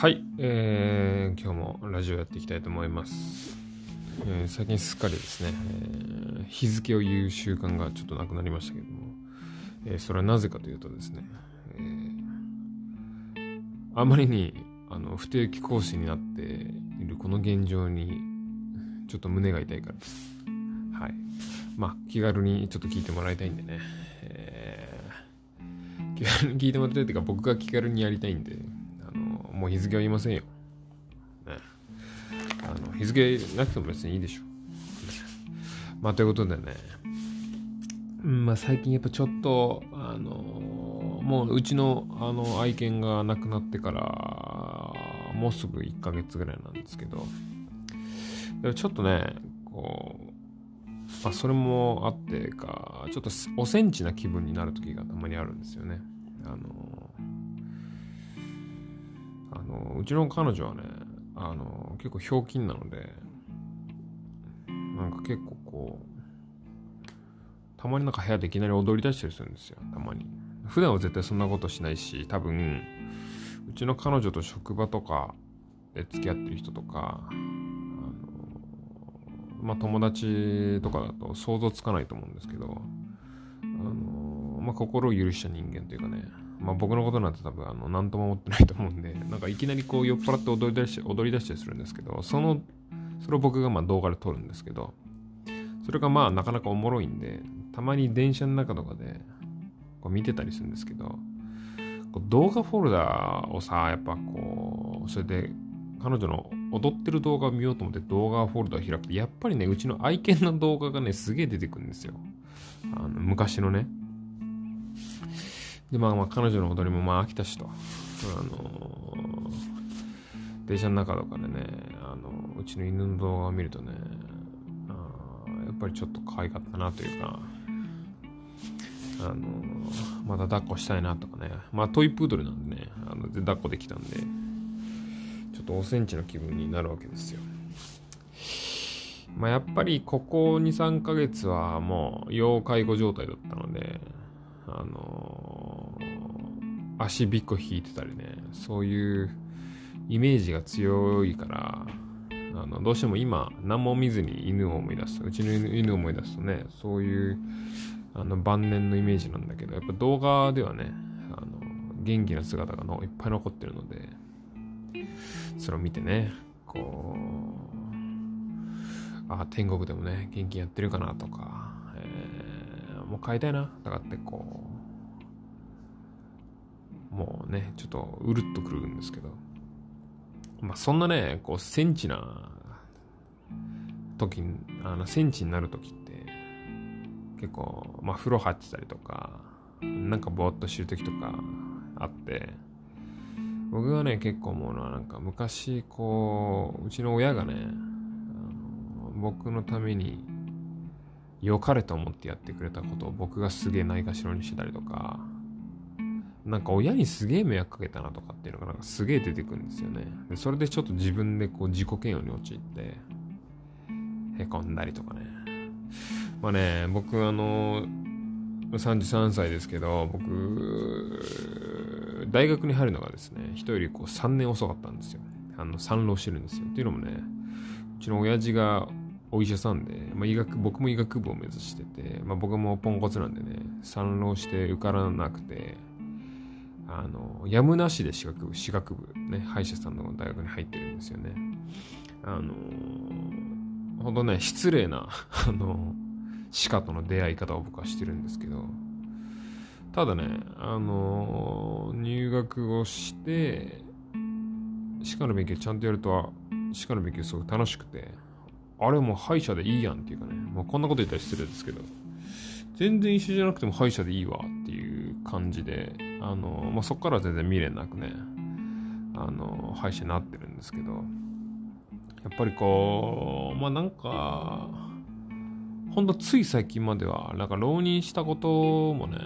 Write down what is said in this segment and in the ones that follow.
はい、えー、今日もラジオやっていきたいと思います。えー、最近すっかりですね、えー、日付を言う習慣がちょっとなくなりましたけども、えー、それはなぜかというとですね、えー、あまりにあの不定期講師になっているこの現状にちょっと胸が痛いからです。はい。まあ、気軽にちょっと聞いてもらいたいんでね、えー、気軽に聞いてもらいたいというか僕が気軽にやりたいんで、もう日付は言いませんよ。ね。あの、日付なくても別にいいでしょ。まあ、ということでね、まあ、最近やっぱちょっと、あのもううちのあの愛犬が亡くなってから、もうすぐ1ヶ月ぐらいなんですけど、でもちょっとね、こう、まあ、それもあってか、ちょっとおセンチな気分になる時がたまにあるんですよね。あのあのうちの彼女はねあの結構ひょうきんなのでなんか結構こうたまになんか部屋でいきなり踊り出したりするんですよたまに。普段は絶対そんなことしないし多分うちの彼女と職場とかで付き合ってる人とかあのまあ友達とかだと想像つかないと思うんですけどあのまあ心を許した人間というかねまあ僕のことなんて多分あの何とも思ってないと思うんで、なんかいきなりこう酔っ払って踊り出し踊り出したりするんですけど、その、それを僕がまあ動画で撮るんですけど、それがまあなかなかおもろいんで、たまに電車の中とかでこう見てたりするんですけど、動画フォルダをさ、やっぱこう、それで彼女の踊ってる動画を見ようと思って動画フォルダを開くと、やっぱりね、うちの愛犬の動画がね、すげえ出てくるんですよ。あの昔のね。で、まあまあ彼女の踊りもまあ飽きたしと。あのー、電車の中とかでね、あのうちの犬の動画を見るとね、あやっぱりちょっと可愛かったなというか、あのー、また抱っこしたいなとかね、まあトイプードルなんでね、あので抱っこできたんで、ちょっとおセンチの気分になるわけですよ。まあやっぱりここ2、3ヶ月はもう要介護状態だったので、あのー、足びっこ引いてたりね、そういうイメージが強いから、あのどうしても今、何も見ずに犬を思い出す。うちの犬を思い出すとね、そういうあの晩年のイメージなんだけど、やっぱ動画ではね、あの元気な姿がのいっぱい残ってるので、それを見てね、こう、あ、天国でもね、元気やってるかなとか、買いたいな。とかってこうもうねちょっとうるっとくるんですけど。まあそんなねこうセンチな時あのセンチになる時って結構まあ風呂入ってたりとかなんかぼーっとしてる時とかあって僕がね結構思うのはなんか昔こううちの親がね僕のために良かれと思ってやってくれたことを僕がすげえないがしろにしてたりとか、なんか親にすげえ迷惑かけたなとかっていうのがなんかすげえ出てくるんですよね。でそれでちょっと自分でこう自己嫌悪に陥って、へこんだりとかね。まあね、僕あの、33歳ですけど、僕、大学に入るのがですね、人よりこう3年遅かったんですよ。あの、3浪してるんですよ。っていうのもね、うちの親父がお医者さんで、まあ、医学僕も医学部を目指してて、まあ、僕もポンコツなんでね産浪して受からなくてあのやむなしで歯学部歯学部ね歯医者さんの大学に入ってるんですよね。あのほんとね失礼な あの歯科との出会い方を僕はしてるんですけどただねあの入学をして歯科の勉強ちゃんとやると歯科の勉強すごく楽しくてあれもう歯医者でいいやんっていうかね、まあ、こんなこと言ったら失礼ですけど、全然一緒じゃなくても歯医者でいいわっていう感じで、あの、まあ、そこからは全然未練なくね、あの、歯医者になってるんですけど、やっぱりこう、まあなんか、ほんとつい最近までは、なんか浪人したこともね、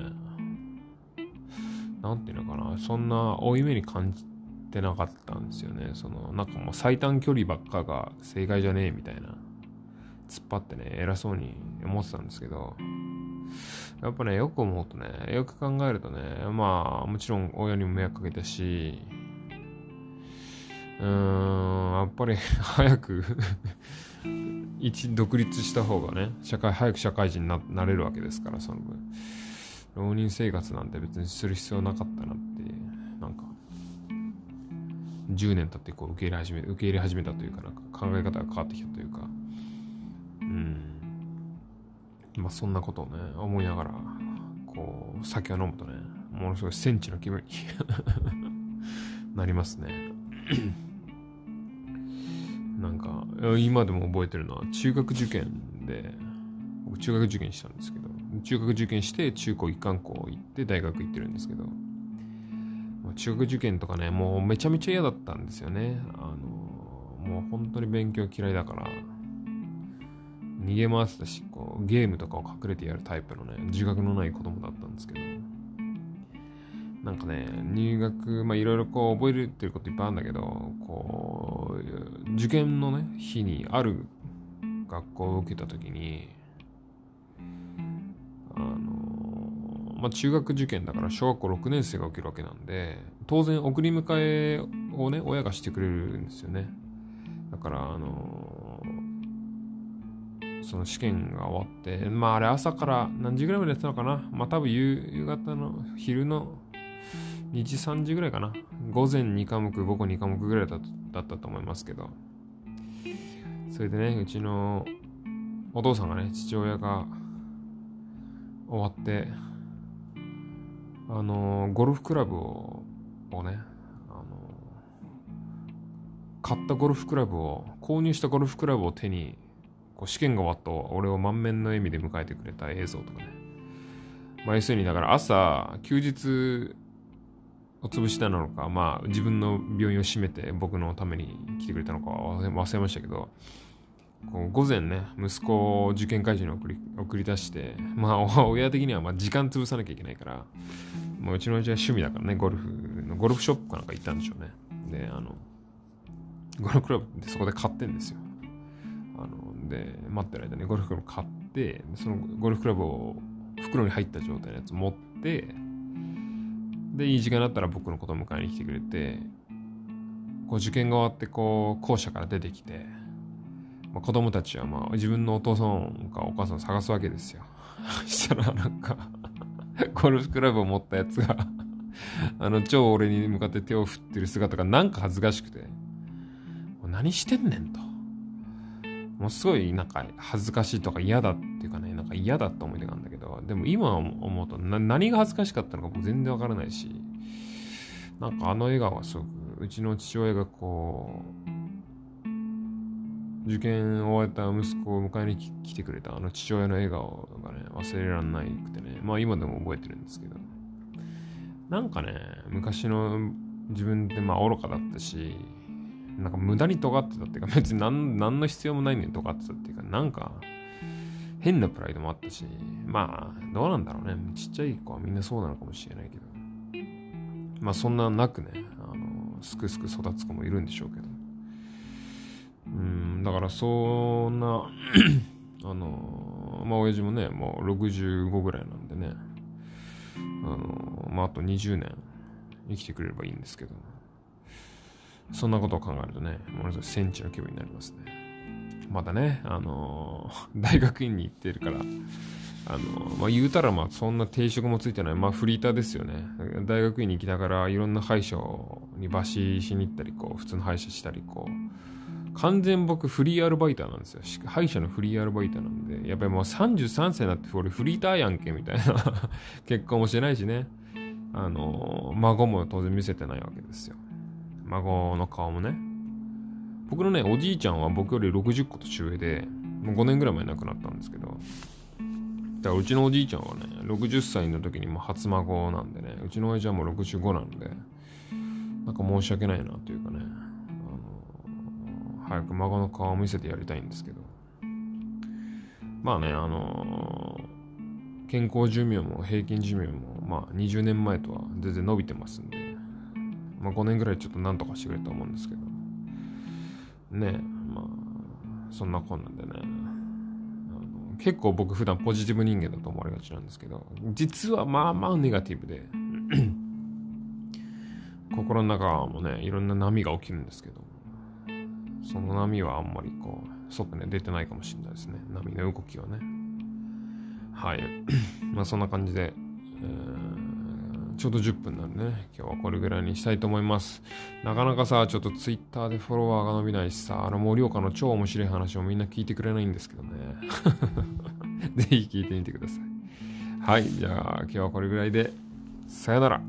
なんていうのかな、そんな負い目に感じてなかったんですよね。その、なんかもう最短距離ばっかが正解じゃねえみたいな。突っ張ってね、偉そうに思ってたんですけど、やっぱね、よく思うとね、よく考えるとね、まあ、もちろん親にも迷惑かけたし、うーん、やっぱり 早く 一独立した方がね、社会、早く社会人にななれるわけですから、その分。浪人生活なんて別にする必要なかったなって、10年経ってこう受け入れ始め、受け入れ始めたというか、なんか考え方が変わってきたというか、うん。まあそんなことをね、思いながら、こう、酒を飲むとね、ものすごいセンチの気分に なりますね。なんか、今でも覚えてるのは、中学受験で、僕中学受験したんですけど、中学受験して中高一貫校行って大学行ってるんですけど、中学受験とかね、もうめちゃめちゃ嫌だったんですよね。あの、もう本当に勉強嫌いだから、逃げ回ってたし、こう、ゲームとかを隠れてやるタイプのね、自覚のない子供だったんですけど、なんかね、入学、まあいろいろこう覚えてることいっぱいあるんだけど、こう、受験のね、日にある学校を受けたときに、まあ中学受験だから小学校6年生が受けるわけなんで、当然送り迎えをね、親がしてくれるんですよね。だから、あのその試験が終わって、まああれ朝から何時ぐらいまでやってたのかな。まあ多分夕方の昼の2時3時ぐらいかな午前2科目午後2科目ぐらいだったと思いますけどそれでねうちのお父さんがね父親が終わってあのゴルフクラブををねあの買ったゴルフクラブを購入したゴルフクラブを手にこう試験が終わった俺を満面の笑みで迎えてくれた映像とかね。まあ要するにだから朝休日お潰したのか、まあ自分の病院を閉めて僕のために来てくれたのか忘れましたけど、こう午前ね、息子を受験会場に送り送り出して、まあ 親的にはまあ時間潰さなきゃいけないから、まあ、うちのうちは趣味だからね、ゴルフの、ゴルフショップかなんか行ったんでしょうね。で、あの、ゴルフクラブってそこで買ってんですよ。あの、で、待ってる間にゴルフクラブ買って、そのゴルフクラブを袋に入った状態のやつ持って、で、いい時間だったら僕のことを迎えに来てくれて、こう受験が終わってこう校舎から出てきて、まあ、子供たちはまあ自分のお父さんかお母さんを探すわけですよ。そしたらなんか ゴルフクラブを持ったやつが あの超俺に向かって手を振ってる姿がなんか恥ずかしくて、何してんねんと。もうすごいなんか恥ずかしいとか嫌だっていうかね、なんか嫌だった思い出があるんだけど、でも今思うと何が恥ずかしかったのかも全然わからないし、なんかあの笑顔はすごく、うちの父親がこう、受験を終えた息子を迎えに来てくれたあの父親の笑顔がね、忘れられないくてね、まあ今でも覚えてるんですけど、なんかね、昔の自分ってまあ愚かだったし、なんか無駄に尖ってたっていうか、別に何何の必要もないのに尖ってたっていうか、なんか変なプライドもあったし、まあ、どうなんだろうね。ちっちゃい子はみんなそうなのかもしれないけど。まあそんななくね、あの、すくすく育つ子もいるんでしょうけど。だからそんな あの、まあ親父もね、もう65ぐらいなんでね、あの、まああと20年生きてくれればいいんですけど。そんなことを考えるとね、ものすごいセンチの気分になりますね。まだね、あの、大学院に行ってるから、あの、まあ、言うたらまあそんな定職もついてない、まあフリーターですよね。大学院に行きながらいろんな歯医者に抜歯しに行ったり、こう、普通の歯医者したり、こう、完全僕フリーアルバイターなんですよ。歯医者のフリーアルバイターなんで、やっぱりもう33歳になって俺フリーターやんけみたいな 結婚もしてないしね。あのー、孫も当然見せてないわけですよ。孫の顔もね。僕のね、おじいちゃんは僕より60個年上で、もう5年ぐらい前亡くなったんですけど、だからうちのおじいちゃんはね、60歳の時にも初孫なんでね、うちの親父はもう65なんで、なんか申し訳ないなというかね、早く孫の顔を見せてやりたいんですけど、まあね、あの健康寿命も平均寿命も、まあ20年前とは全然伸びてますんで、まあ、5年ぐらいちょっとなんとかしてくれと思うんですけど、ねまあ、そんなこんなんでね、結構僕普段ポジティブ人間だと思われがちなんですけど、実はまあまあネガティブで、心の中もね、いろんな波が起きるんですけど、その波はあんまりこう、外ね、出てないかもしれないですね。波の動きはね。はい。まあそんな感じで、えー、ちょうど10分なんでね、今日はこれぐらいにしたいと思います。なかなかさ、ちょっと Twitter でフォロワーが伸びないしさ、あの盛岡の超面白い話をみんな聞いてくれないんですけどね。ぜひ聞いてみてください。はい。じゃあ今日はこれぐらいで、さよなら。